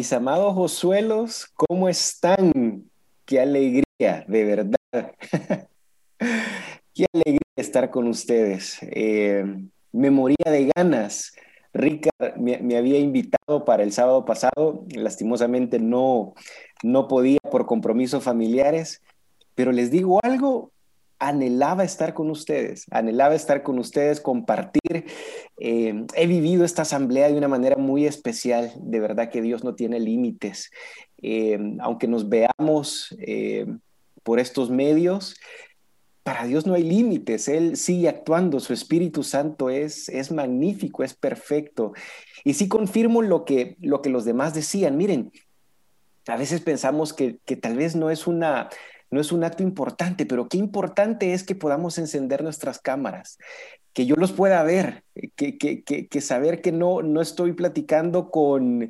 Mis amados Josuelos, ¿cómo están? Qué alegría, de verdad. Qué alegría estar con ustedes. Eh, me moría de ganas. Rica me, había invitado para el sábado pasado. Lastimosamente no, no podía por compromisos familiares, pero les digo algo, anhelaba estar con ustedes, anhelaba estar con ustedes, compartir. Eh, he vivido esta asamblea de una manera muy especial, de verdad que Dios no tiene límites. Eh, aunque nos veamos eh, por estos medios, para Dios no hay límites, Él sigue actuando, su Espíritu Santo es, es magnífico, es perfecto. Y sí confirmo lo que, lo que los demás decían, miren, a veces pensamos que, que tal vez no es una no es un acto importante, pero qué importante es que podamos encender nuestras cámaras, que yo los pueda ver, que, que, saber que no, no estoy platicando con,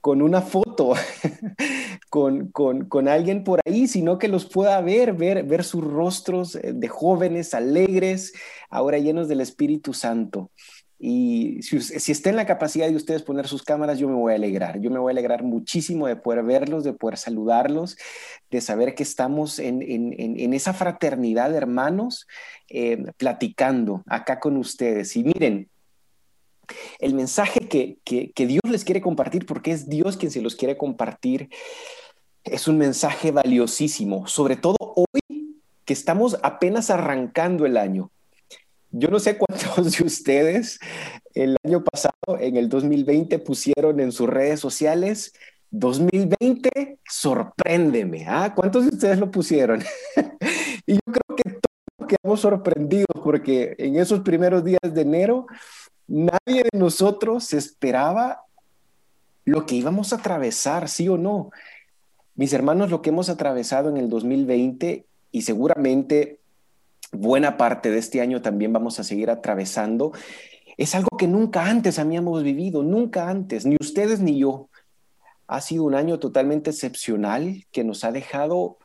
con una foto, con, con, alguien por ahí, sino que los pueda ver, ver, ver sus rostros eh, de jóvenes alegres, ahora llenos del Espíritu Santo. Y si, si, está en la capacidad de ustedes poner sus cámaras, yo me voy a alegrar. Yo me voy a alegrar muchísimo de poder verlos, de poder saludarlos, de saber que estamos en, en, en esa fraternidad de hermanos eh, platicando acá con ustedes. Y miren, el mensaje que, que, que Dios les quiere compartir, porque es Dios quien se los quiere compartir, es un mensaje valiosísimo, sobre todo hoy que estamos apenas arrancando el año. Yo no sé cuántos de ustedes el año pasado, en el 2020, pusieron en sus redes sociales 2020, sorpréndeme. ¿ah? ¿Cuántos de ustedes lo pusieron? y yo creo que todos quedamos sorprendidos porque en esos primeros días de enero nadie de nosotros esperaba lo que íbamos a atravesar, sí o no. Mis hermanos, lo que hemos atravesado en el 2020 y seguramente buena parte de este año también vamos a seguir atravesando, es algo que nunca antes habíamos vivido, nunca antes, ni ustedes ni yo. Ha sido un año totalmente excepcional que nos ha dejado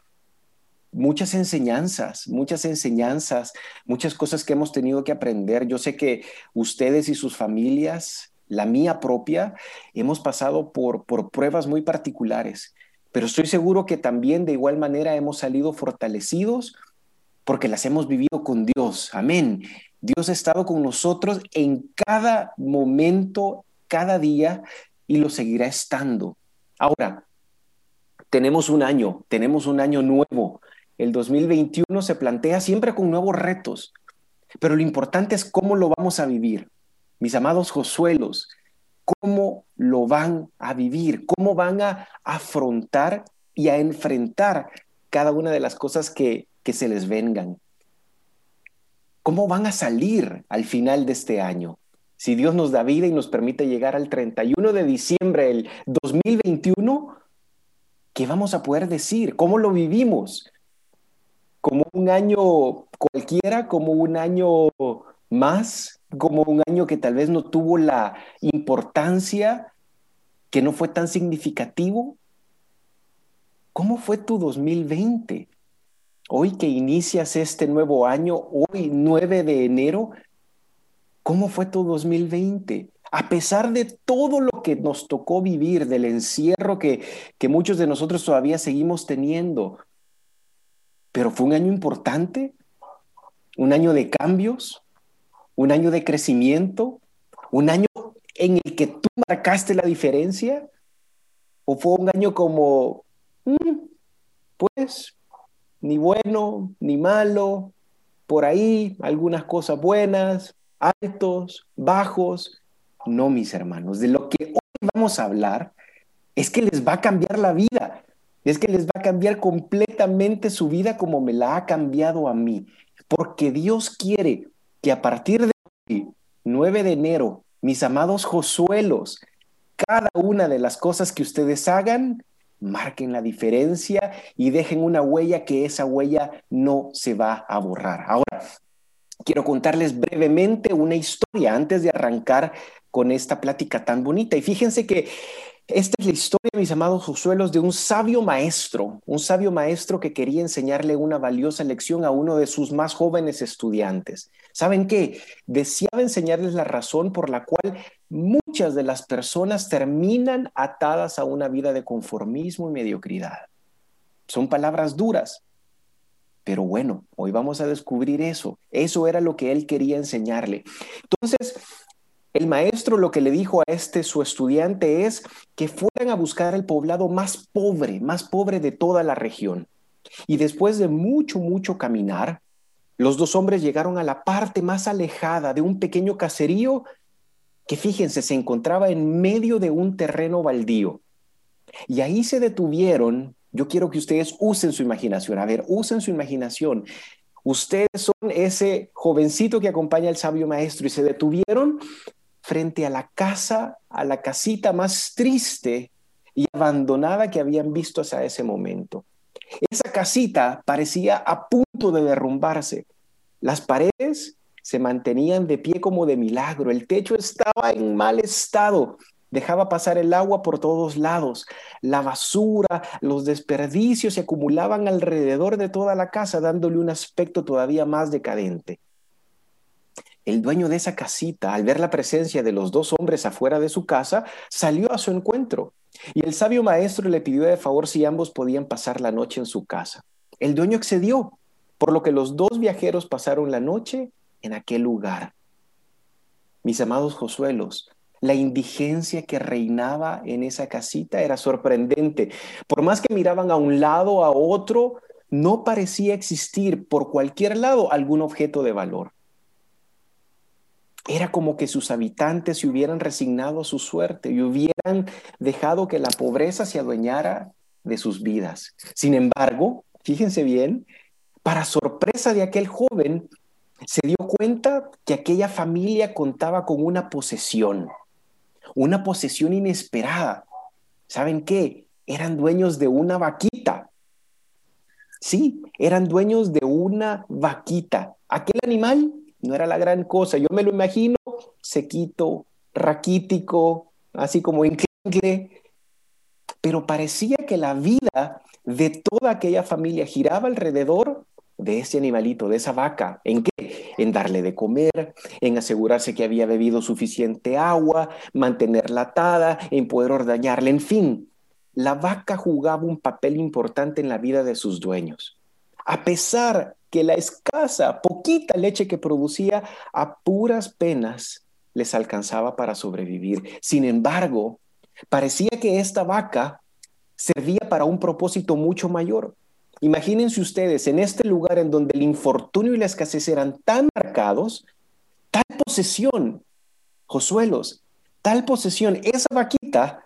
muchas enseñanzas, muchas enseñanzas, muchas cosas que hemos tenido que aprender. Yo sé que ustedes y sus familias, la mía propia, hemos pasado por, por pruebas muy particulares, pero estoy seguro que también de igual manera hemos salido fortalecidos porque las hemos vivido con Dios. Amén. Dios ha estado con nosotros en cada momento, cada día, y lo seguirá estando. Ahora, tenemos un año, tenemos un año nuevo. El 2021 se plantea siempre con nuevos retos, pero lo importante es cómo lo vamos a vivir. Mis amados Josuelos, ¿cómo lo van a vivir? ¿Cómo van a afrontar y a enfrentar cada una de las cosas que que se les vengan. ¿Cómo van a salir al final de este año? Si Dios nos da vida y nos permite llegar al 31 de diciembre del 2021, ¿qué vamos a poder decir? ¿Cómo lo vivimos? ¿Como un año cualquiera? ¿Como un año más? ¿Como un año que tal vez no tuvo la importancia, que no fue tan significativo? ¿Cómo fue tu 2020? Hoy que inicias este nuevo año, hoy 9 de enero, ¿cómo fue tu 2020? A pesar de todo lo que nos tocó vivir, del encierro que, que muchos de nosotros todavía seguimos teniendo, pero fue un año importante, un año de cambios, un año de crecimiento, un año en el que tú marcaste la diferencia, o fue un año como, mm, pues ni bueno ni malo, por ahí algunas cosas buenas, altos, bajos. No, mis hermanos, de lo que hoy vamos a hablar es que les va a cambiar la vida, es que les va a cambiar completamente su vida como me la ha cambiado a mí, porque Dios quiere que a partir de hoy, 9 de enero, mis amados Josuelos, cada una de las cosas que ustedes hagan marquen la diferencia y dejen una huella que esa huella no se va a borrar. Ahora, quiero contarles brevemente una historia antes de arrancar con esta plática tan bonita. Y fíjense que esta es la historia, mis amados Josuelos, de un sabio maestro, un sabio maestro que quería enseñarle una valiosa lección a uno de sus más jóvenes estudiantes. ¿Saben qué? Deseaba enseñarles la razón por la cual muchas de las personas terminan atadas a una vida de conformismo y mediocridad. Son palabras duras, pero bueno, hoy vamos a descubrir eso. Eso era lo que él quería enseñarle. Entonces, el maestro lo que le dijo a este su estudiante es que fueran a buscar el poblado más pobre, más pobre de toda la región. Y después de mucho, mucho caminar, los dos hombres llegaron a la parte más alejada de un pequeño caserío que, fíjense, se encontraba en medio de un terreno baldío. Y ahí se detuvieron. Yo quiero que ustedes usen su imaginación. A ver, usen su imaginación. Ustedes son ese jovencito que acompaña al sabio maestro y se detuvieron frente a la casa, a la casita más triste y abandonada que habían visto hasta ese momento. Esa casita parecía a punto de derrumbarse. Las paredes se mantenían de pie como de milagro. El techo estaba en mal estado. Dejaba pasar el agua por todos lados. La basura, los desperdicios se acumulaban alrededor de toda la casa, dándole un aspecto todavía más decadente. El dueño de esa casita, al ver la presencia de los dos hombres afuera de su casa, salió a su encuentro. Y el sabio maestro le pidió de favor si ambos podían pasar la noche en su casa. El dueño accedió, por lo que los dos viajeros pasaron la noche en aquel lugar. Mis amados Josuelos, la indigencia que reinaba en esa casita era sorprendente. Por más que miraban a un lado, a otro, no parecía existir por cualquier lado algún objeto de valor. Era como que sus habitantes se hubieran resignado a su suerte y hubieran dejado que la pobreza se adueñara de sus vidas. Sin embargo, fíjense bien, para sorpresa de aquel joven, se dio cuenta que aquella familia contaba con una posesión, una posesión inesperada. ¿Saben qué? Eran dueños de una vaquita. Sí, eran dueños de una vaquita. Aquel animal no era la gran cosa. Yo me lo imagino sequito, raquítico, así como inclinque, pero parecía que la vida de toda aquella familia giraba alrededor de ese animalito, de esa vaca. ¿En qué? En darle de comer, en asegurarse que había bebido suficiente agua, mantenerla atada, en poder ordeñarla, en fin. La vaca jugaba un papel importante en la vida de sus dueños. A pesar que la escasa, poquita leche que producía a puras penas les alcanzaba para sobrevivir. Sin embargo, parecía que esta vaca servía para un propósito mucho mayor. Imagínense ustedes, en este lugar en donde el infortunio y la escasez eran tan marcados, tal posesión, Josuelos, tal posesión, esa vaquita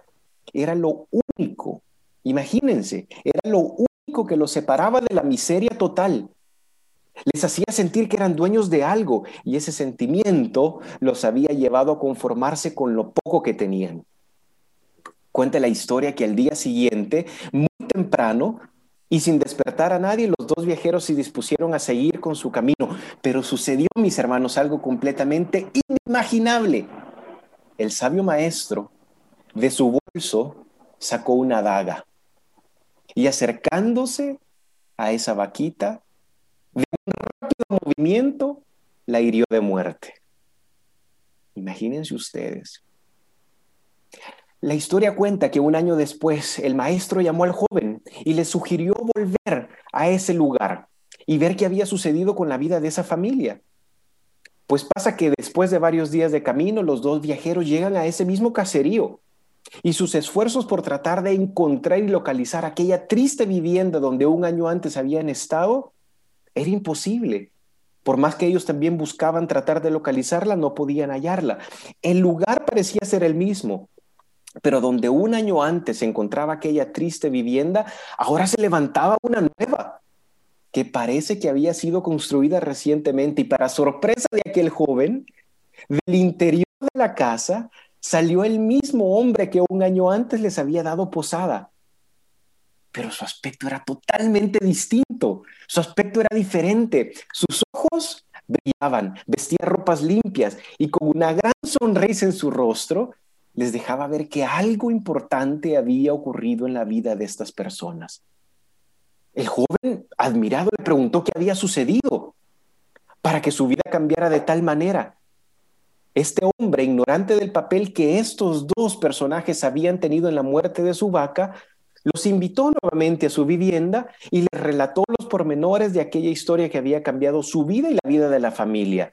era lo único, imagínense, era lo único que los separaba de la miseria total les hacía sentir que eran dueños de algo y ese sentimiento los había llevado a conformarse con lo poco que tenían. Cuenta la historia que al día siguiente, muy temprano, y sin despertar a nadie, los dos viajeros se dispusieron a seguir con su camino. Pero sucedió, mis hermanos, algo completamente inimaginable. El sabio maestro de su bolso sacó una daga y acercándose a esa vaquita, de un rápido movimiento la hirió de muerte. Imagínense ustedes. La historia cuenta que un año después el maestro llamó al joven y le sugirió volver a ese lugar y ver qué había sucedido con la vida de esa familia. Pues pasa que después de varios días de camino, los dos viajeros llegan a ese mismo caserío y sus esfuerzos por tratar de encontrar y localizar aquella triste vivienda donde un año antes habían estado era imposible. Por más que ellos también buscaban tratar de localizarla, no podían hallarla. El lugar parecía ser el mismo, pero donde un año antes se encontraba aquella triste vivienda, ahora se levantaba una nueva que parece que había sido construida recientemente. Y para sorpresa de aquel joven, del interior de la casa salió el mismo hombre que un año antes les había dado posada. Pero su aspecto era totalmente distinto, su aspecto era diferente, sus ojos brillaban, vestía ropas limpias y con una gran sonrisa en su rostro les dejaba ver que algo importante había ocurrido en la vida de estas personas. El joven, admirado, le preguntó qué había sucedido para que su vida cambiara de tal manera. Este hombre, ignorante del papel que estos dos personajes habían tenido en la muerte de su vaca, los invitó nuevamente a su vivienda y les relató los pormenores de aquella historia que había cambiado su vida y la vida de la familia.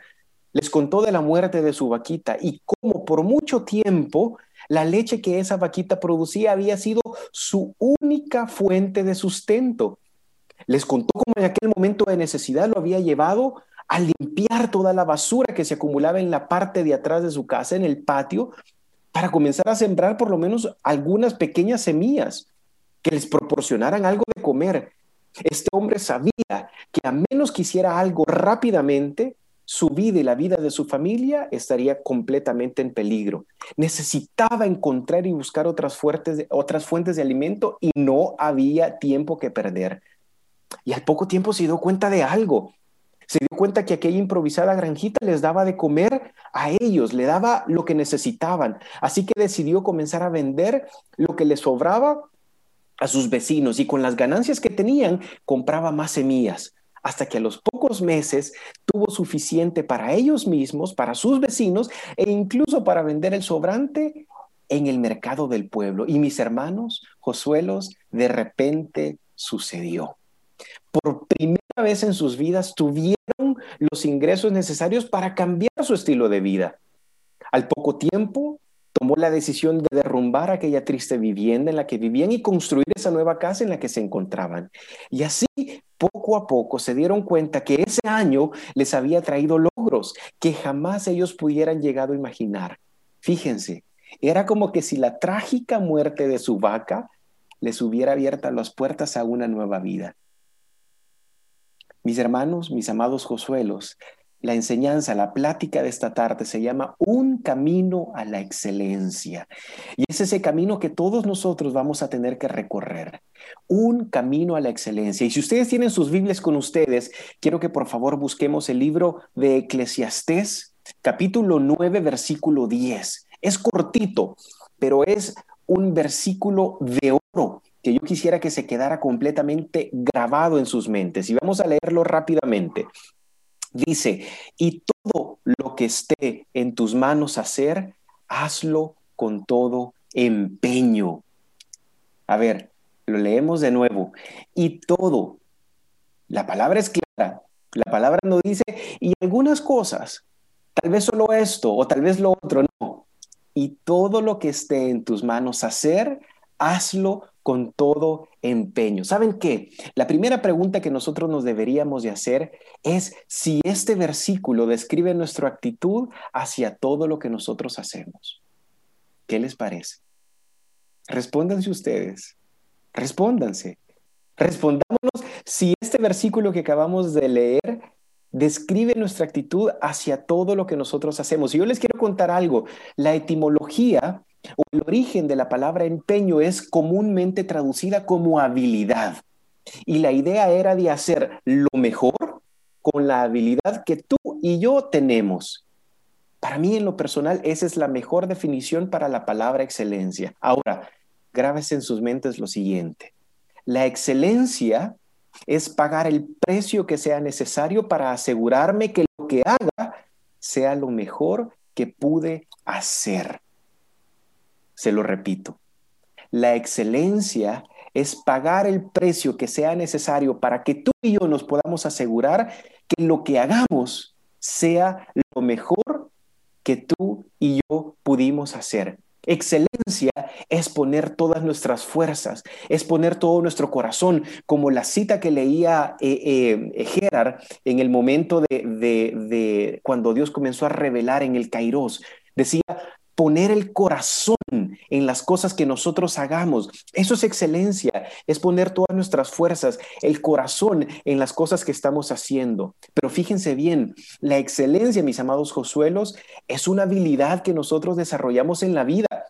Les contó de la muerte de su vaquita y cómo por mucho tiempo la leche que esa vaquita producía había sido su única fuente de sustento. Les contó cómo en aquel momento de necesidad lo había llevado a limpiar toda la basura que se acumulaba en la parte de atrás de su casa, en el patio, para comenzar a sembrar por lo menos algunas pequeñas semillas que les proporcionaran algo de comer. Este hombre sabía que a menos que hiciera algo rápidamente, su vida y la vida de su familia estaría completamente en peligro. Necesitaba encontrar y buscar otras, otras fuentes de alimento y no había tiempo que perder. Y al poco tiempo se dio cuenta de algo. Se dio cuenta que aquella improvisada granjita les daba de comer a ellos, le daba lo que necesitaban. Así que decidió comenzar a vender lo que le sobraba a sus vecinos y con las ganancias que tenían compraba más semillas hasta que a los pocos meses tuvo suficiente para ellos mismos, para sus vecinos e incluso para vender el sobrante en el mercado del pueblo. Y mis hermanos, Josuelos, de repente sucedió. Por primera vez en sus vidas tuvieron los ingresos necesarios para cambiar su estilo de vida. Al poco tiempo tomó la decisión de derrumbar aquella triste vivienda en la que vivían y construir esa nueva casa en la que se encontraban. Y así, poco a poco, se dieron cuenta que ese año les había traído logros que jamás ellos pudieran llegado a imaginar. Fíjense, era como que si la trágica muerte de su vaca les hubiera abierto las puertas a una nueva vida. Mis hermanos, mis amados Josuelos, la enseñanza, la plática de esta tarde se llama Un camino a la excelencia. Y es ese camino que todos nosotros vamos a tener que recorrer. Un camino a la excelencia. Y si ustedes tienen sus Biblias con ustedes, quiero que por favor busquemos el libro de Eclesiastés, capítulo 9, versículo 10. Es cortito, pero es un versículo de oro que yo quisiera que se quedara completamente grabado en sus mentes. Y vamos a leerlo rápidamente. Dice, y todo lo que esté en tus manos hacer, hazlo con todo empeño. A ver, lo leemos de nuevo. Y todo, la palabra es clara, la palabra no dice, y algunas cosas, tal vez solo esto o tal vez lo otro, no. Y todo lo que esté en tus manos hacer, hazlo con todo empeño. ¿Saben qué? La primera pregunta que nosotros nos deberíamos de hacer es si este versículo describe nuestra actitud hacia todo lo que nosotros hacemos. ¿Qué les parece? Respóndanse ustedes. Respóndanse. Respondámonos si este versículo que acabamos de leer describe nuestra actitud hacia todo lo que nosotros hacemos. Y yo les quiero contar algo. La etimología el origen de la palabra empeño es comúnmente traducida como habilidad. Y la idea era de hacer lo mejor con la habilidad que tú y yo tenemos. Para mí, en lo personal, esa es la mejor definición para la palabra excelencia. Ahora, grábese en sus mentes lo siguiente. La excelencia es pagar el precio que sea necesario para asegurarme que lo que haga sea lo mejor que pude hacer. Se lo repito, la excelencia es pagar el precio que sea necesario para que tú y yo nos podamos asegurar que lo que hagamos sea lo mejor que tú y yo pudimos hacer. Excelencia es poner todas nuestras fuerzas, es poner todo nuestro corazón, como la cita que leía eh, eh, Gerard en el momento de, cuando Dios comenzó a revelar en el Kairos. Decía, poner el corazón en las cosas que nosotros hagamos. Eso es excelencia, es poner todas nuestras fuerzas, el corazón en las cosas que estamos haciendo. Pero fíjense bien, la excelencia, mis amados Josuelos, es una habilidad que nosotros desarrollamos en la vida.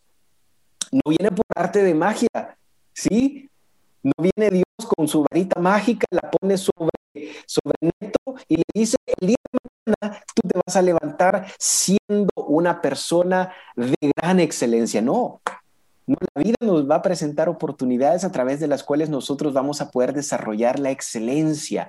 No viene por arte de magia, ¿sí? No viene Dios con su varita mágica, la pone sobre, sobre Neto y le dice, el día de tú te vas a levantar siendo una persona de gran excelencia. No, no, la vida nos va a presentar oportunidades a través de las cuales nosotros vamos a poder desarrollar la excelencia.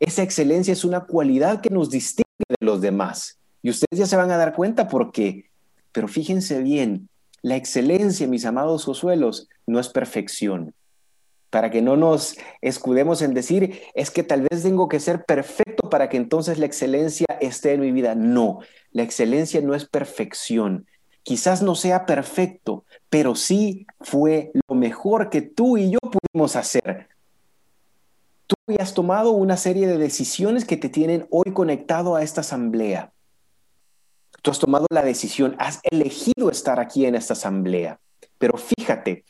Esa excelencia es una cualidad que nos distingue de los demás. Y ustedes ya se van a dar cuenta por qué. Pero fíjense bien, la excelencia, mis amados Josuelos, no es perfección. Para que no nos escudemos en decir, es que tal vez tengo que ser perfecto para que entonces la excelencia esté en mi vida. No, la excelencia no es perfección. Quizás no sea perfecto, pero sí fue lo mejor que tú y yo pudimos hacer. Tú has tomado una serie de decisiones que te tienen hoy conectado a esta asamblea. Tú has tomado la decisión, has elegido estar aquí en esta asamblea. Pero fíjate,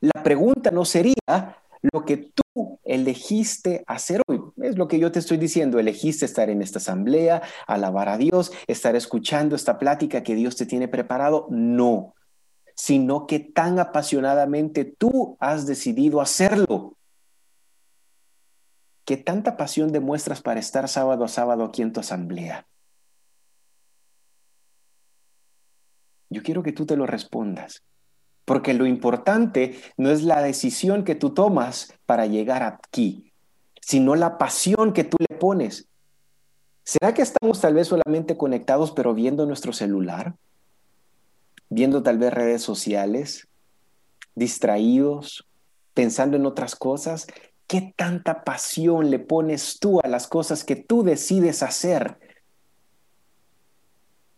la pregunta no sería lo que tú elegiste hacer hoy. Es lo que yo te estoy diciendo. Elegiste estar en esta asamblea, alabar a Dios, estar escuchando esta plática que Dios te tiene preparado. No, sino que tan apasionadamente tú has decidido hacerlo. ¿Qué tanta pasión demuestras para estar sábado a sábado aquí en tu asamblea? Yo quiero que tú te lo respondas, porque lo importante no es la decisión que tú tomas para llegar aquí, sino la pasión que tú le pones. ¿Será que estamos tal vez solamente conectados pero viendo nuestro celular? Viendo tal vez redes sociales, distraídos, pensando en otras cosas. ¿Qué tanta pasión le pones tú a las cosas que tú decides hacer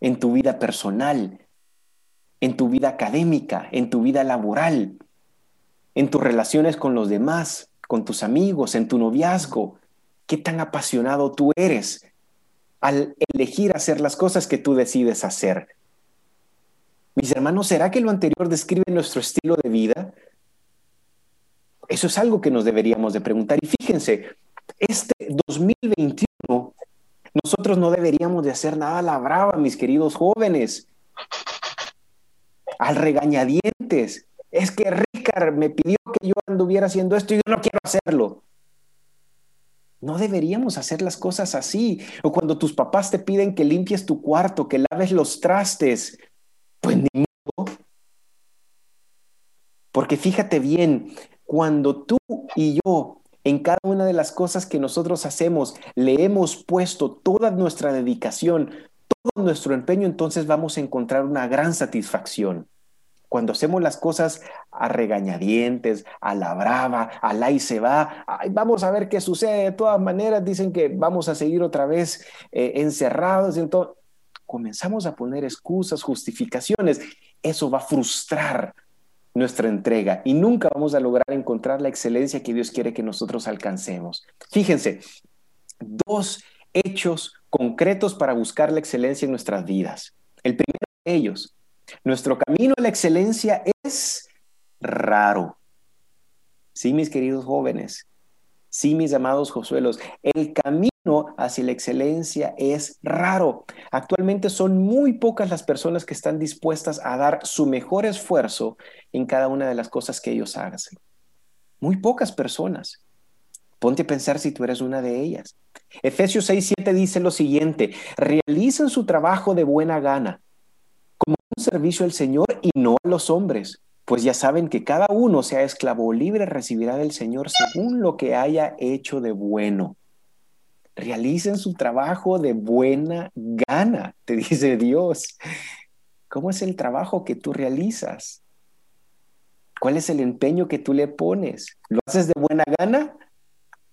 en tu vida personal, en tu vida académica, en tu vida laboral, en tus relaciones con los demás, con tus amigos, en tu noviazgo. ¿Qué tan apasionado tú eres al elegir hacer las cosas que tú decides hacer? Mis hermanos, ¿será que lo anterior describe nuestro estilo de vida? Eso es algo que nos deberíamos de preguntar. Y fíjense, este 2021 nosotros no deberíamos de hacer nada a la brava, mis queridos jóvenes al regañadientes. Es que Ricard me pidió que yo anduviera haciendo esto y yo no quiero hacerlo. No deberíamos hacer las cosas así. O cuando tus papás te piden que limpies tu cuarto, que laves los trastes, pues ni modo. Porque fíjate bien, cuando tú y yo en cada una de las cosas que nosotros hacemos le hemos puesto toda nuestra dedicación, nuestro empeño, entonces vamos a encontrar una gran satisfacción. Cuando hacemos las cosas a regañadientes, a la brava, a la y se va, vamos a ver qué sucede. De todas maneras, dicen que vamos a seguir otra vez eh, encerrados. Entonces, comenzamos a poner excusas, justificaciones. Eso va a frustrar nuestra entrega y nunca vamos a lograr encontrar la excelencia que Dios quiere que nosotros alcancemos. Fíjense, dos hechos concretos para buscar la excelencia en nuestras vidas. El primero de ellos, nuestro camino a la excelencia es raro. Sí, mis queridos jóvenes, sí, mis amados Josuelos, el camino hacia la excelencia es raro. Actualmente son muy pocas las personas que están dispuestas a dar su mejor esfuerzo en cada una de las cosas que ellos hagan. Muy pocas personas. Ponte a pensar si tú eres una de ellas. Efesios 6, 7 dice lo siguiente, realicen su trabajo de buena gana un servicio al Señor y no a los hombres, pues ya saben que cada uno, sea esclavo o libre, recibirá del Señor según lo que haya hecho de bueno. Realicen su trabajo de buena gana, te dice Dios. ¿Cómo es el trabajo que tú realizas? ¿Cuál es el empeño que tú le pones? ¿Lo haces de buena gana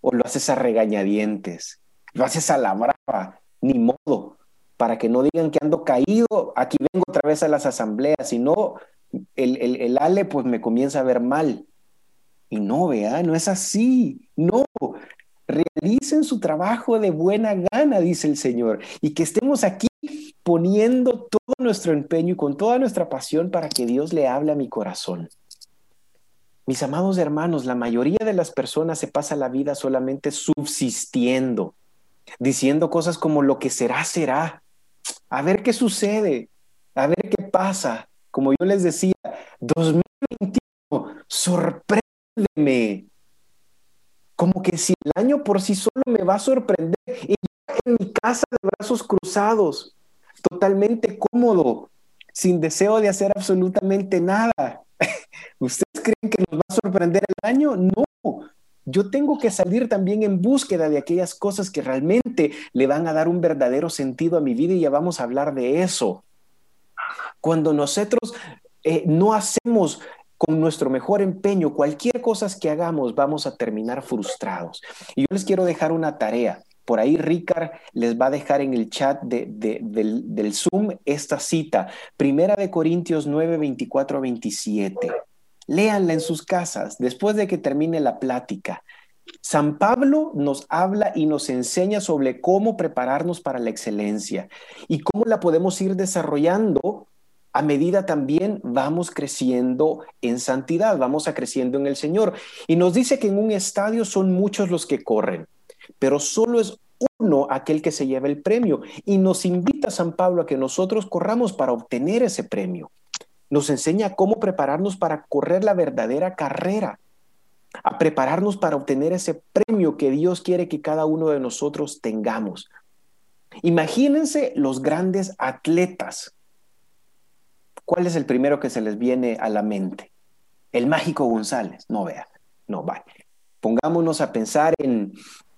o lo haces a regañadientes? ¿Lo haces a la brava? Ni modo para que no digan que ando caído, aquí vengo otra vez a las asambleas, y no, el, el, Ale pues me comienza a ver mal. Y no, vea, no es así, no. Realicen su trabajo de buena gana, dice el Señor, y que estemos aquí poniendo todo nuestro empeño y con toda nuestra pasión para que Dios le hable a mi corazón. Mis amados hermanos, la mayoría de las personas se pasa la vida solamente subsistiendo, diciendo cosas como lo que será, será a ver qué sucede, a ver qué pasa. Como yo les decía, 2021, sorpréndeme. Como que si el año por sí solo me va a sorprender y yo en mi casa de brazos cruzados, totalmente cómodo, sin deseo de hacer absolutamente nada. ¿Ustedes creen que nos va a sorprender el año? No. Yo tengo que salir también en búsqueda de aquellas cosas que realmente le van a dar un verdadero sentido a mi vida y ya vamos a hablar de eso. Cuando nosotros eh, no hacemos con nuestro mejor empeño cualquier cosa que hagamos, vamos a terminar frustrados. Y yo les quiero dejar una tarea. Por ahí Ricard les va a dejar en el chat del, del, Zoom esta cita, Primera de Corintios 9, 24 27. Léanla en sus casas después de que termine la plática. San Pablo nos habla y nos enseña sobre cómo prepararnos para la excelencia y cómo la podemos ir desarrollando a medida también vamos creciendo en santidad, vamos a creciendo en el Señor. Y nos dice que en un estadio son muchos los que corren, pero solo es uno aquel que se lleva el premio. Y nos invita San Pablo a que nosotros corramos para obtener ese premio nos enseña cómo prepararnos para correr la verdadera carrera, a prepararnos para obtener ese premio que Dios quiere que cada uno de nosotros tengamos. Imagínense los grandes atletas. ¿Cuál es el primero que se les viene a la mente? El mágico González. No vea, no va. Pongámonos a pensar en,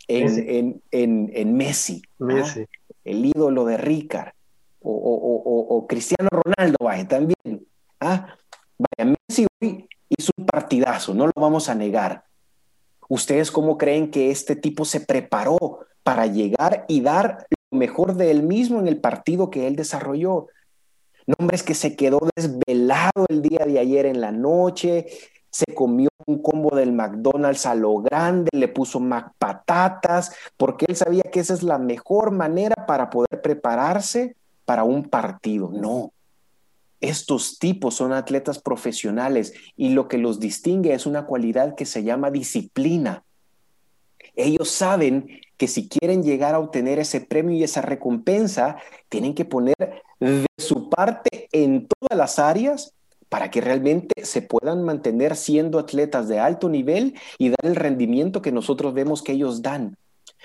en, Messi, Messi. el ídolo de Ricard, o, Cristiano Ronaldo, vaya, también. Ah, vaya, Messi hoy hizo un partidazo, no lo vamos a negar. ¿Ustedes cómo creen que este tipo se preparó para llegar y dar lo mejor de él mismo en el partido que él desarrolló? No, hombre, es que se quedó desvelado el día de ayer en la noche, se comió un combo del McDonald's a lo grande, le puso Mac patatas, porque él sabía que esa es la mejor manera para poder prepararse para un partido. No, estos tipos son atletas profesionales y lo que los distingue es una cualidad que se llama disciplina. Ellos saben que si quieren llegar a obtener ese premio y esa recompensa, tienen que poner de su parte en todas las áreas para que realmente se puedan mantener siendo atletas de alto nivel y dar el rendimiento que nosotros vemos que ellos dan.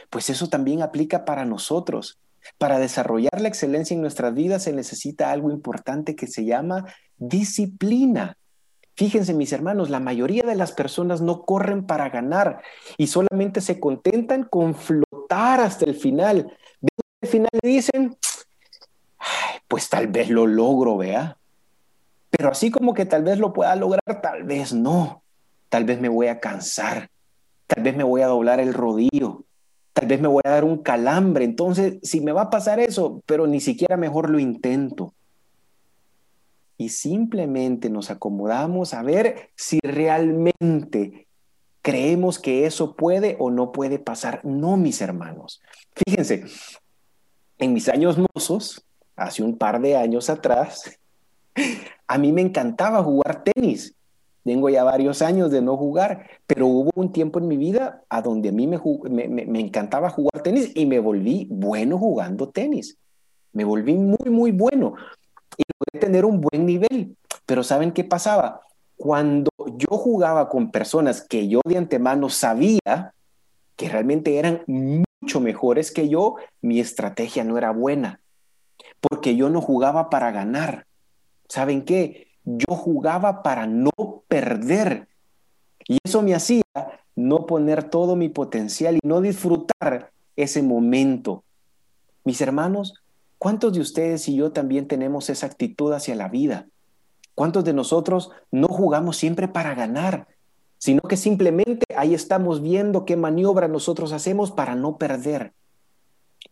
Pues eso también aplica para nosotros. Para desarrollar la excelencia en nuestras vidas se necesita algo importante que se llama disciplina. Fíjense mis hermanos, la mayoría de las personas no corren para ganar y solamente se contentan con flotar hasta el final. Al final dicen, pues tal vez lo logro, vea. Pero así como que tal vez lo pueda lograr, tal vez no. Tal vez me voy a cansar, tal vez me voy a doblar el rodillo, tal vez me voy a dar un calambre. Entonces, si me va a pasar eso, pero ni siquiera mejor lo intento. Y simplemente nos acomodamos a ver si realmente creemos que eso puede o no puede pasar. No, mis hermanos. Fíjense, en mis años mozos, hace un par de años atrás, a mí me encantaba jugar tenis. Tengo ya varios años de no jugar, pero hubo un tiempo en mi vida a donde a mí me, me, encantaba jugar tenis y me volví bueno jugando tenis. Me volví muy, muy bueno y logré tener un buen nivel. Pero ¿saben qué pasaba? Cuando yo jugaba con personas que yo de antemano sabía que realmente eran mucho mejores que yo, mi estrategia no era buena, porque yo no jugaba para ganar. ¿Saben qué? Yo jugaba para no perder. Y eso me hacía no poner todo mi potencial y no disfrutar ese momento. Mis hermanos, ¿cuántos de ustedes y yo también tenemos esa actitud hacia la vida? ¿Cuántos de nosotros no jugamos siempre para ganar, sino que simplemente ahí estamos viendo qué maniobra nosotros hacemos para no perder?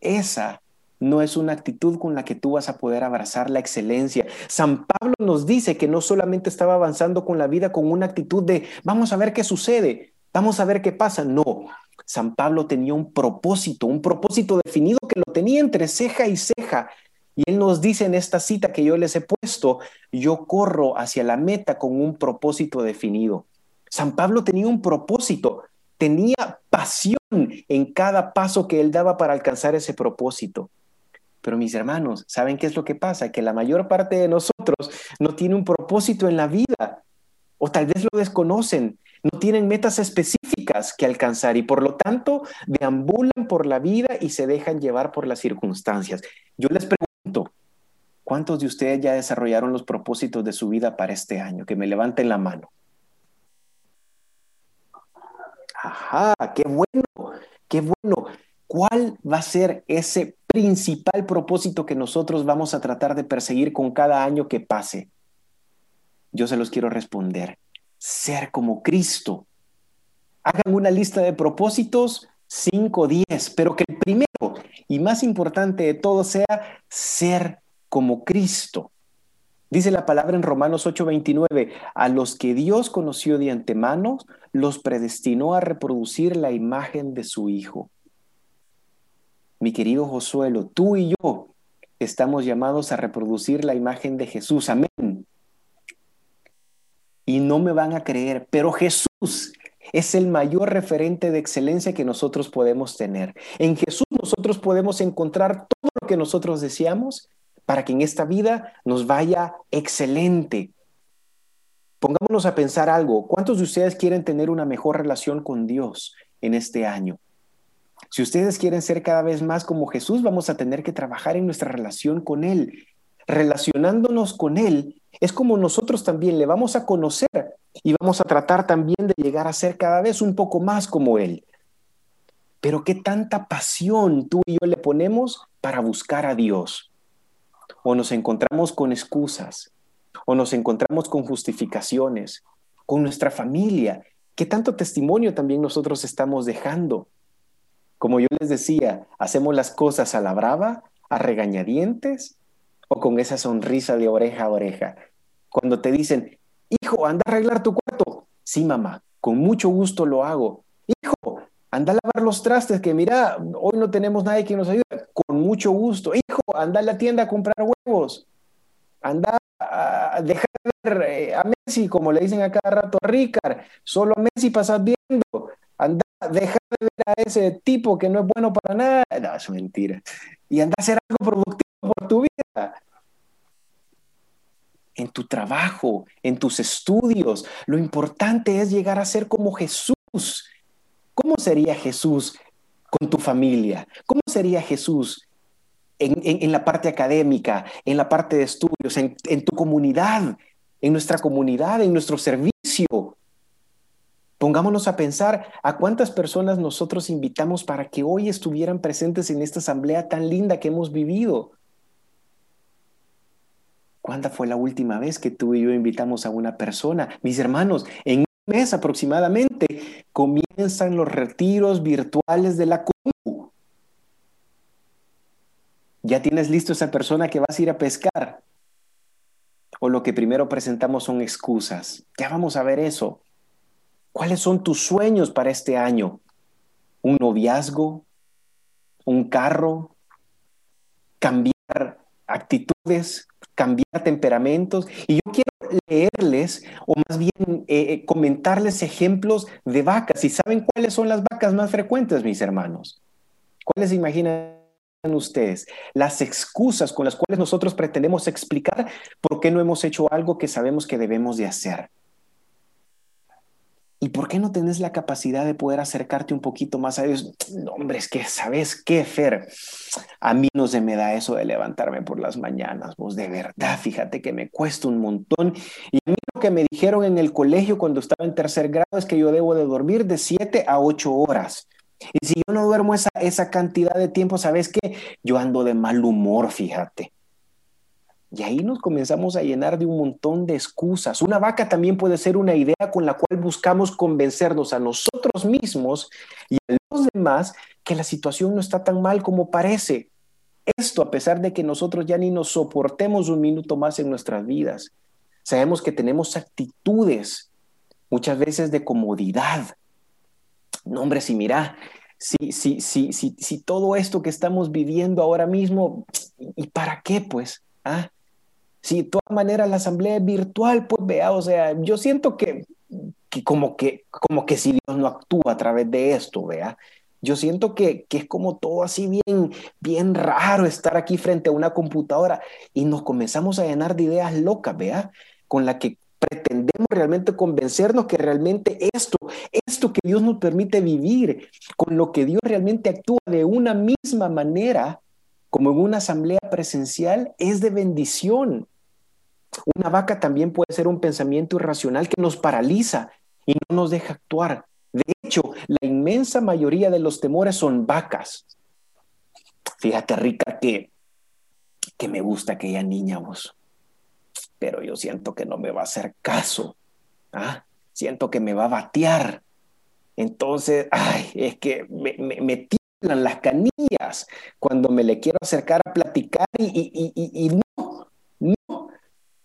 Esa no es una actitud con la que tú vas a poder abrazar la excelencia. San Pablo nos dice que no solamente estaba avanzando con la vida con una actitud de vamos a ver qué sucede, vamos a ver qué pasa. No, San Pablo tenía un propósito, un propósito definido que lo tenía entre ceja y ceja. Y él nos dice en esta cita que yo les he puesto, yo corro hacia la meta con un propósito definido. San Pablo tenía un propósito, tenía pasión en cada paso que él daba para alcanzar ese propósito. Pero mis hermanos, ¿saben qué es lo que pasa? Que la mayor parte de nosotros no tiene un propósito en la vida o tal vez lo desconocen, no tienen metas específicas que alcanzar y por lo tanto deambulan por la vida y se dejan llevar por las circunstancias. Yo les pregunto, ¿cuántos de ustedes ya desarrollaron los propósitos de su vida para este año? Que me levanten la mano. Ajá, qué bueno, qué bueno. ¿Cuál va a ser ese principal propósito que nosotros vamos a tratar de perseguir con cada año que pase? Yo se los quiero responder. Ser como Cristo. Hagan una lista de propósitos, 5, 10, pero que el primero y más importante de todo sea ser como Cristo. Dice la palabra en Romanos 8:29, a los que Dios conoció de antemano, los predestinó a reproducir la imagen de su Hijo. Mi querido Josuelo, tú y yo estamos llamados a reproducir la imagen de Jesús. Amén. Y no me van a creer, pero Jesús es el mayor referente de excelencia que nosotros podemos tener. En Jesús nosotros podemos encontrar todo lo que nosotros deseamos para que en esta vida nos vaya excelente. Pongámonos a pensar algo. ¿Cuántos de ustedes quieren tener una mejor relación con Dios en este año? Si ustedes quieren ser cada vez más como Jesús, vamos a tener que trabajar en nuestra relación con Él. Relacionándonos con Él es como nosotros también le vamos a conocer y vamos a tratar también de llegar a ser cada vez un poco más como Él. Pero qué tanta pasión tú y yo le ponemos para buscar a Dios o nos encontramos con excusas, o nos encontramos con justificaciones, con nuestra familia. ¿Qué tanto testimonio también nosotros estamos dejando? Como yo les decía, ¿hacemos las cosas a la brava, a regañadientes o con esa sonrisa de oreja a oreja? Cuando te dicen, hijo, anda a arreglar tu cuarto. Sí, mamá, con mucho gusto lo hago. Hijo, anda a lavar los trastes, que mira, hoy no tenemos nadie que nos ayude. Con mucho gusto. Hijo, anda a la tienda a comprar huevos. Anda a dejar eh, a Messi, como le dicen a cada rato a Ricard. Solo a Messi pasas viendo. Dejar de ver a ese tipo que no es bueno para nada. No, es mentira. Y anda a hacer algo productivo por tu vida. En tu trabajo, en tus estudios. Lo importante es llegar a ser como Jesús. ¿Cómo sería Jesús con tu familia? ¿Cómo sería Jesús en, la parte académica, en la parte de estudios, en, en tu comunidad, en nuestra comunidad, en nuestro servicio? Pongámonos a pensar a cuántas personas nosotros invitamos para que hoy estuvieran presentes en esta asamblea tan linda que hemos vivido. ¿Cuándo fue la última vez que tú y yo invitamos a una persona? Mis hermanos, en un mes aproximadamente comienzan los retiros virtuales de la COMU. ¿Ya tienes listo esa persona que vas a ir a pescar? ¿O lo que primero presentamos son excusas? Ya vamos a ver eso. ¿Cuáles son tus sueños para este año? ¿Un noviazgo? ¿Un carro? ¿Cambiar actitudes? ¿Cambiar temperamentos? Y yo quiero leerles o más bien eh, eh, comentarles ejemplos de vacas. ¿Y saben cuáles son las vacas más frecuentes, mis hermanos? ¿Cuáles imaginan ustedes? Las excusas con las cuales nosotros pretendemos explicar por qué no hemos hecho algo que sabemos que debemos de hacer. ¿Y por qué no tenés la capacidad de poder acercarte un poquito más a Dios? No, hombre, es que, ¿sabes qué, Fer? A mí no se me da eso de levantarme por las mañanas, vos de verdad, fíjate que me cuesta un montón. Y a mí lo que me dijeron en el colegio cuando estaba en tercer grado es que yo debo de dormir de 7 a 8 horas. Y si yo no duermo esa, esa cantidad de tiempo, ¿sabes qué? Yo ando de mal humor, fíjate. Y ahí nos comenzamos a llenar de un montón de excusas. Una vaca también puede ser una idea con la cual buscamos convencernos a nosotros mismos y a los demás que la situación no está tan mal como parece. Esto a pesar de que nosotros ya ni nos soportemos un minuto más en nuestras vidas. Sabemos que tenemos actitudes muchas veces de comodidad. No, hombre, si mira, si, si, si, si, si todo esto que estamos viviendo ahora mismo, ¿y para qué pues? ¿Ah? Si de todas maneras la asamblea es virtual, pues vea, o sea, yo siento que, que, como, que como que si Dios no actúa a través de esto, vea. Yo siento que, que es como todo así bien, bien raro estar aquí frente a una computadora y nos comenzamos a llenar de ideas locas, vea, con la que pretendemos realmente convencernos que realmente esto, esto que Dios nos permite vivir, con lo que Dios realmente actúa de una misma manera, como en una asamblea presencial, es de bendición. Una vaca también puede ser un pensamiento irracional que nos paraliza y no nos deja actuar. De hecho, la inmensa mayoría de los temores son vacas. Fíjate, Rica, que, que me gusta aquella niña vos, pero yo siento que no me va a hacer caso. ¿ah? Siento que me va a batear. Entonces, ay, es que me, me, tiemblan las canillas cuando me le quiero acercar a platicar y, y, y no, no.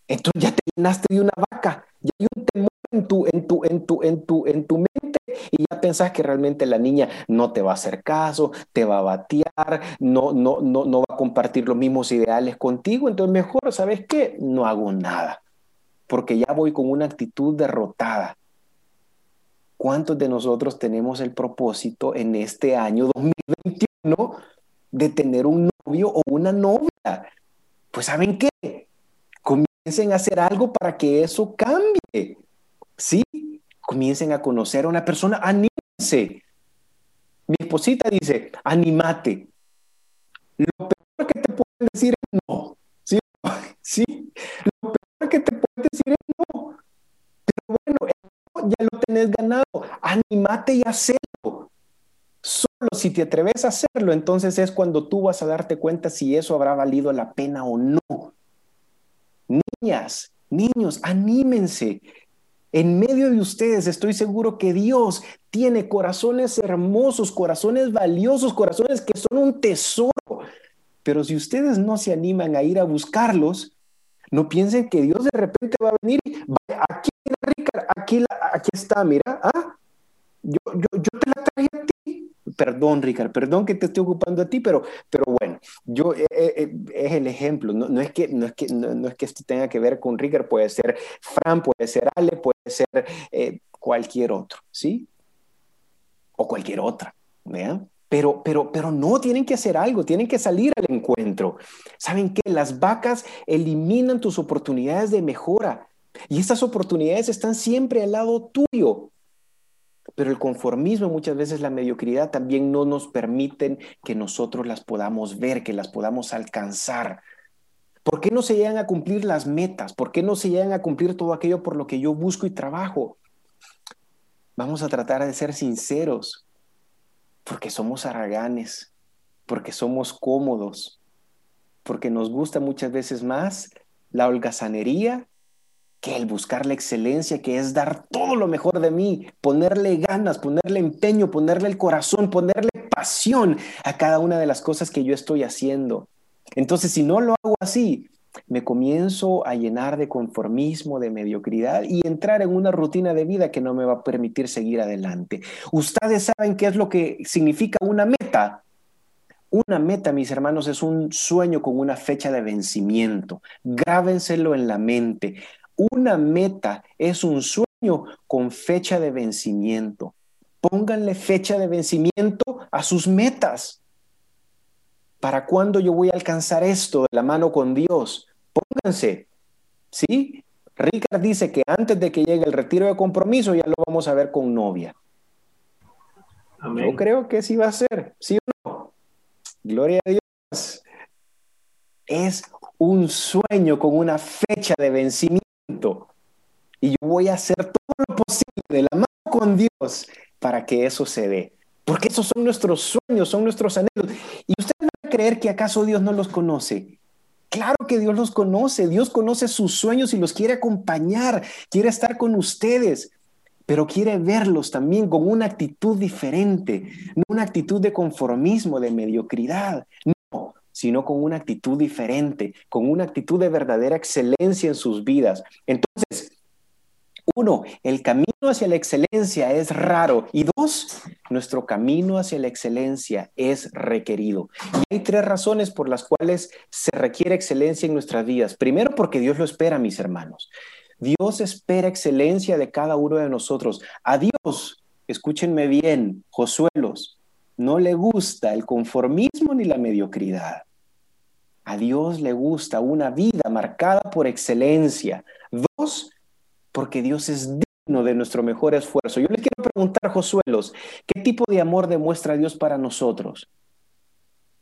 Entonces ya te llenaste de una vaca, ya hay un temor en tu, en tu, en tu, en tu, en tu mente y ya pensás que realmente la niña no te va a hacer caso, te va a batear, no, no, no, no va a compartir los mismos ideales contigo, entonces mejor, ¿sabes qué? No hago nada, porque ya voy con una actitud derrotada. ¿Cuántos de nosotros tenemos el propósito en este año 2021 de tener un novio o una novia? Pues ¿saben qué? Comiencen a hacer algo para que eso cambie. ¿Sí? Comiencen a conocer a una persona, anímense. Mi esposita dice, anímate. Lo peor que te pueden decir es no. ¿Sí? ¿Sí? Lo peor que te pueden decir es no. Pero bueno, ya lo tenés ganado. Anímate y hacerlo. Solo si te atreves a hacerlo, entonces es cuando tú vas a darte cuenta si eso habrá valido la pena o no. Niñas, niños, anímense. En medio de ustedes estoy seguro que Dios tiene corazones hermosos, corazones valiosos, corazones que son un tesoro. Pero si ustedes no se animan a ir a buscarlos, no piensen que Dios de repente va a venir. Aquí, aquí, aquí está, mira. ¿ah? Yo, yo, yo te la traje a ti. Perdón, Ricardo, perdón que te estoy ocupando a ti, pero, pero bueno, yo eh, eh, eh, es el ejemplo. No, es que, no, es que, no, es que esto tenga que ver con Ricardo, puede ser Fran, puede ser Ale, puede ser cualquier otro, ¿sí? O cualquier otra, ¿vean? Pero, pero, pero no, tienen que hacer algo, tienen que salir al encuentro. ¿Saben qué? Las vacas eliminan tus oportunidades de mejora y estas oportunidades están siempre al lado tuyo. Pero el conformismo, muchas veces la mediocridad también no nos permiten que nosotros las podamos ver, que las podamos alcanzar. ¿Por qué no se llegan a cumplir las metas? ¿Por qué no se llegan a cumplir todo aquello por lo que yo busco y trabajo? Vamos a tratar de ser sinceros, porque somos haraganes, porque somos cómodos, porque nos gusta muchas veces más la holgazanería que el buscar la excelencia, que es dar todo lo mejor de mí, ponerle ganas, ponerle empeño, ponerle el corazón, ponerle pasión a cada una de las cosas que yo estoy haciendo. Entonces, si no lo hago así, me comienzo a llenar de conformismo, de mediocridad y entrar en una rutina de vida que no me va a permitir seguir adelante. Ustedes saben qué es lo que significa una meta. Una meta, mis hermanos, es un sueño con una fecha de vencimiento. Grábenselo en la mente. Una meta es un sueño con fecha de vencimiento. Pónganle fecha de vencimiento a sus metas. ¿Para cuándo yo voy a alcanzar esto de la mano con Dios? Pónganse. ¿Sí? Ricard dice que antes de que llegue el retiro de compromiso ya lo vamos a ver con novia. Yo creo que sí va a ser, ¿sí o no? Gloria a Dios. Es un sueño con una fecha de vencimiento y yo voy a hacer todo lo posible de la mano con Dios para que eso se dé. Porque esos son nuestros sueños, son nuestros anhelos. Y ustedes van a creer que acaso Dios no los conoce. Claro que Dios los conoce. Dios conoce sus sueños y los quiere acompañar, quiere estar con ustedes, pero quiere verlos también con una actitud diferente, no una actitud de conformismo, de mediocridad. Sino con una actitud diferente, con una actitud de verdadera excelencia en sus vidas. Entonces, uno, el camino hacia la excelencia es raro. Y dos, nuestro camino hacia la excelencia es requerido. Y hay tres razones por las cuales se requiere excelencia en nuestras vidas. Primero, porque Dios lo espera, mis hermanos. Dios espera excelencia de cada uno de nosotros. A Dios, escúchenme bien, Josuelos, no le gusta el conformismo ni la mediocridad. A Dios le gusta una vida marcada por excelencia. Dos, porque Dios es digno de nuestro mejor esfuerzo. Yo le quiero preguntar, Josuelos, ¿qué tipo de amor demuestra Dios para nosotros?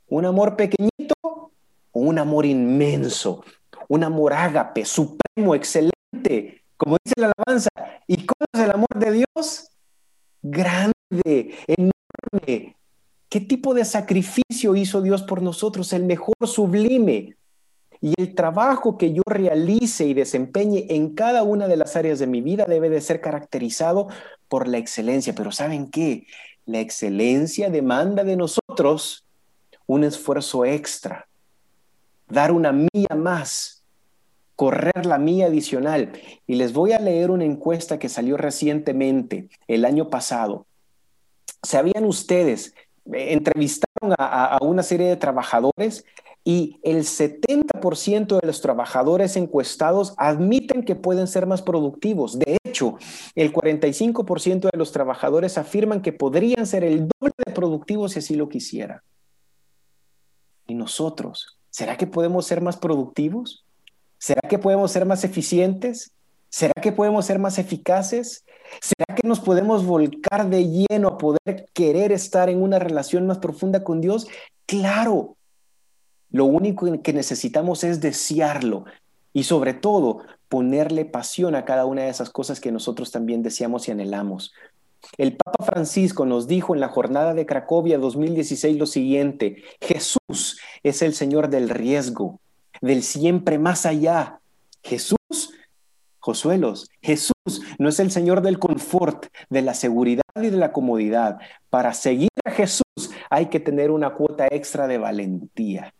¿Un amor pequeñito o un amor inmenso? Un amor ágape, supremo, excelente, como dice la alabanza. ¿Y cómo es el amor de Dios? Grande, enorme. ¿Qué tipo de sacrificio hizo Dios por nosotros? El mejor sublime. Y el trabajo que yo realice y desempeñe en cada una de las áreas de mi vida debe de ser caracterizado por la excelencia. Pero ¿saben qué? La excelencia demanda de nosotros un esfuerzo extra, dar una milla más, correr la milla adicional. Y les voy a leer una encuesta que salió recientemente, el año pasado. ¿Sabían ustedes? Entrevistaron a, a una serie de trabajadores y el 70% de los trabajadores encuestados admiten que pueden ser más productivos. De hecho, el 45% de los trabajadores afirman que podrían ser el doble de productivos si así lo quisieran. ¿Y nosotros? ¿Será que podemos ser más productivos? ¿Será que podemos ser más eficientes? ¿Será que podemos ser más eficaces? ¿Será que nos podemos volcar de lleno a poder querer estar en una relación más profunda con Dios? Claro, lo único que necesitamos es desearlo y sobre todo ponerle pasión a cada una de esas cosas que nosotros también deseamos y anhelamos. El Papa Francisco nos dijo en la jornada de Cracovia 2016 lo siguiente, Jesús es el Señor del riesgo, del siempre más allá. Jesús, Josuelos, Jesús no es el Señor del confort, de la seguridad y de la comodidad. Para seguir a Jesús hay que tener una cuota extra de valentía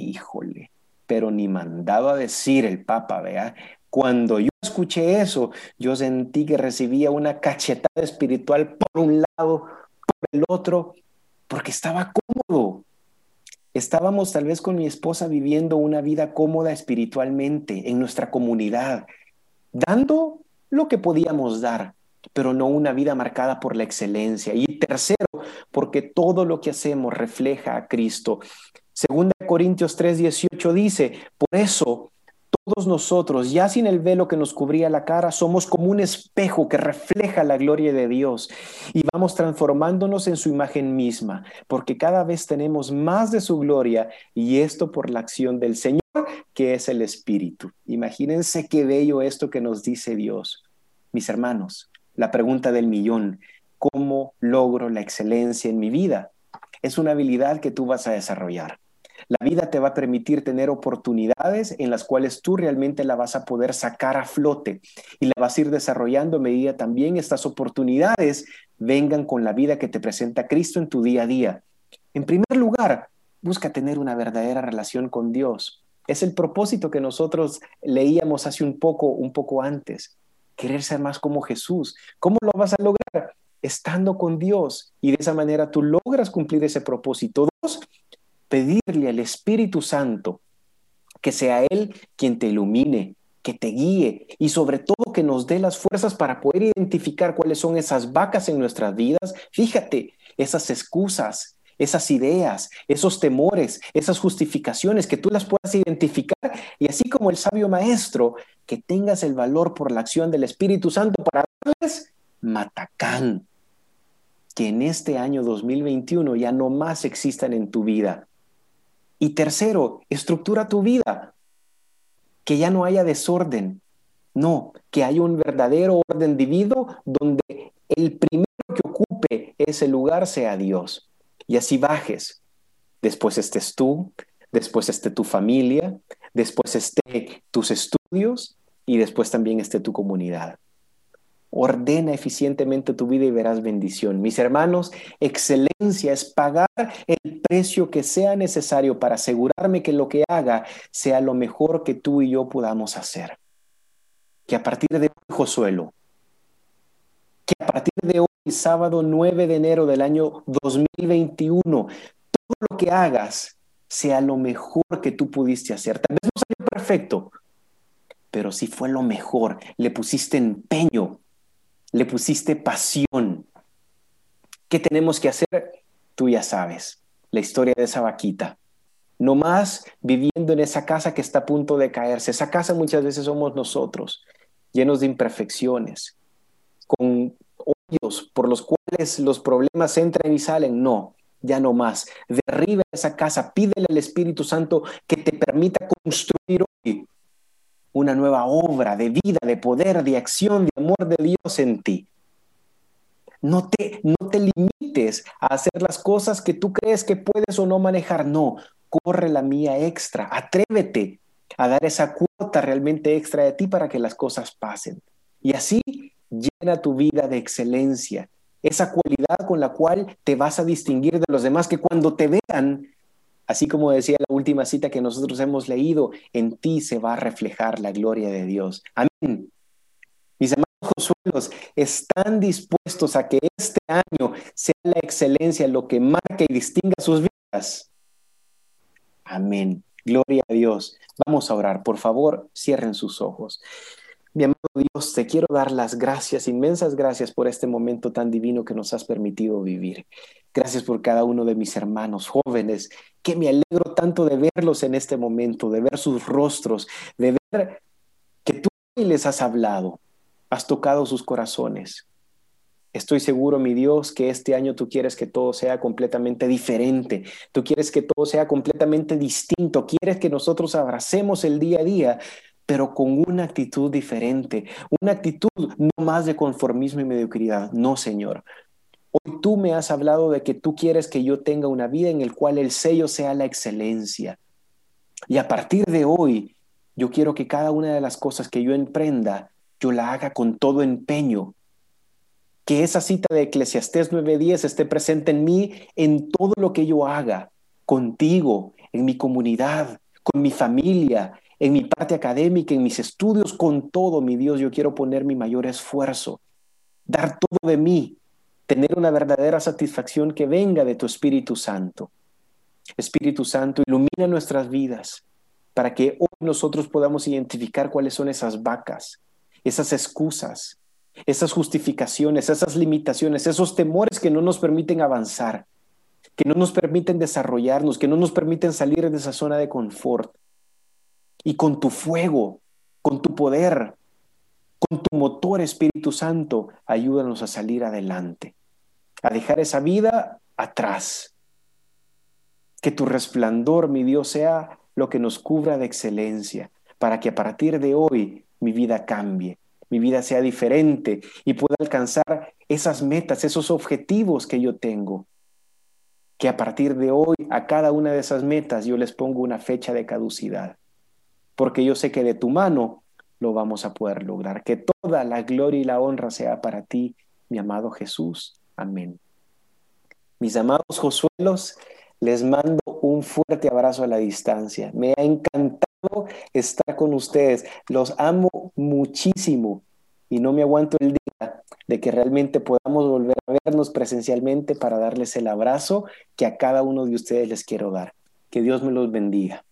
híjole, pero ni mandado a decir el Papa, vea. Cuando yo escuché eso, yo sentí que recibía una cachetada espiritual por un lado, por el otro, porque estaba cómodo. Estábamos tal vez con mi esposa viviendo una vida cómoda espiritualmente en nuestra comunidad, dando lo que podíamos dar, pero no una vida marcada por la excelencia. Y tercero, porque todo lo que hacemos refleja a Cristo. Segunda Corintios 3:18 dice, por eso todos nosotros, ya sin el velo que nos cubría la cara, somos como un espejo que refleja la gloria de Dios y vamos transformándonos en su imagen misma, porque cada vez tenemos más de su gloria y esto por la acción del Señor, que es el Espíritu. Imagínense qué bello esto que nos dice Dios. Mis hermanos, la pregunta del millón, ¿cómo logro la excelencia en mi vida? Es una habilidad que tú vas a desarrollar. La vida te va a permitir tener oportunidades en las cuales tú realmente la vas a poder sacar a flote y la vas a ir desarrollando a medida también estas oportunidades vengan con la vida que te presenta Cristo en tu día a día. En primer lugar, busca tener una verdadera relación con Dios. Es el propósito que nosotros leíamos hace un poco, un poco antes. Querer ser más como Jesús. ¿Cómo lo vas a lograr? Estando con Dios. Y de esa manera tú logras cumplir ese propósito. Dos, pedirle al Espíritu Santo que sea Él quien te ilumine, que te guíe y sobre todo que nos dé las fuerzas para poder identificar cuáles son esas vacas en nuestras vidas. Fíjate, esas excusas, esas ideas, esos temores, esas justificaciones, que tú las puedas identificar y así como el sabio maestro, que tengas el valor por la acción del Espíritu Santo para darles matacán, que en este año 2021 ya no más existan en tu vida. Y tercero, estructura tu vida, que ya no haya desorden, no, que haya un verdadero orden divino donde el primero que ocupe ese lugar sea Dios. Y así bajes. Después estés tú, después esté tu familia, después esté tus estudios y después también esté tu comunidad. Ordena eficientemente tu vida y verás bendición. Mis hermanos, excelencia es pagar el precio que sea necesario para asegurarme que lo que haga sea lo mejor que tú y yo podamos hacer. Que a partir de hoy, Josuelo, que a partir de hoy, sábado 9 de enero del año 2021, todo lo que hagas sea lo mejor que tú pudiste hacer. Tal vez no salió perfecto, pero si fue lo mejor, le pusiste empeño, le pusiste pasión. ¿Qué tenemos que hacer? Tú ya sabes, la historia de esa vaquita. No más viviendo en esa casa que está a punto de caerse. Esa casa muchas veces somos nosotros, llenos de imperfecciones, con hoyos por los cuales los problemas entran y salen. No, ya no más. Derriba esa casa, pídele al Espíritu Santo que te permita construir hoy una nueva obra de vida, de poder, de acción, de amor de Dios en ti. No te, no te limites a hacer las cosas que tú crees que puedes o no manejar. No, corre la mía extra. Atrévete a dar esa cuota realmente extra de ti para que las cosas pasen. Y así llena tu vida de excelencia, esa cualidad con la cual te vas a distinguir de los demás, que cuando te vean, así como decía la última cita que nosotros hemos leído, en ti se va a reflejar la gloria de Dios. Amén. Mis amados Josuelos, ¿están dispuestos a que este año sea la excelencia lo que marque y distinga sus vidas? Amén. Gloria a Dios. Vamos a orar. Por favor, cierren sus ojos. Mi amado Dios, te quiero dar las gracias, inmensas gracias por este momento tan divino que nos has permitido vivir. Gracias por cada uno de mis hermanos jóvenes, que me alegro tanto de verlos en este momento, de ver sus rostros, de ver que tú les has hablado, has tocado sus corazones. Estoy seguro, mi Dios, que este año tú quieres que todo sea completamente diferente. Tú quieres que todo sea completamente distinto. Quieres que nosotros abracemos el día a día pero con una actitud diferente, una actitud no más de conformismo y mediocridad. No, Señor. Hoy tú me has hablado de que tú quieres que yo tenga una vida en el cual el sello sea la excelencia. Y a partir de hoy, yo quiero que cada una de las cosas que yo emprenda, yo la haga con todo empeño. Que esa cita de Eclesiastés 9:10 esté presente en mí en todo lo que yo haga, contigo, en mi comunidad, con mi familia, en mi parte académica, en mis estudios, con todo, mi Dios, yo quiero poner mi mayor esfuerzo, dar todo de mí, tener una verdadera satisfacción que venga de tu Espíritu Santo. Espíritu Santo, ilumina nuestras vidas para que hoy nosotros podamos identificar cuáles son esas vacas, esas excusas, esas justificaciones, esas limitaciones, esos temores que no nos permiten avanzar, que no nos permiten desarrollarnos, que no nos permiten salir de esa zona de confort y con tu fuego, con tu poder, con tu motor Espíritu Santo, ayúdanos a salir adelante, a dejar esa vida atrás. Que tu resplandor, mi Dios, sea lo que nos cubra de excelencia, para que a partir de hoy mi vida cambie, mi vida sea diferente y pueda alcanzar esas metas, esos objetivos que yo tengo. Que a partir de hoy a cada una de esas metas yo les pongo una fecha de caducidad porque yo sé que de tu mano lo vamos a poder lograr. Que toda la gloria y la honra sea para ti, mi amado Jesús. Amén. Mis amados Josuelos, les mando un fuerte abrazo a la distancia. Me ha encantado estar con ustedes. Los amo muchísimo y no me aguanto el día de que realmente podamos volver a vernos presencialmente para darles el abrazo que a cada uno de ustedes les quiero dar. Que Dios me los bendiga.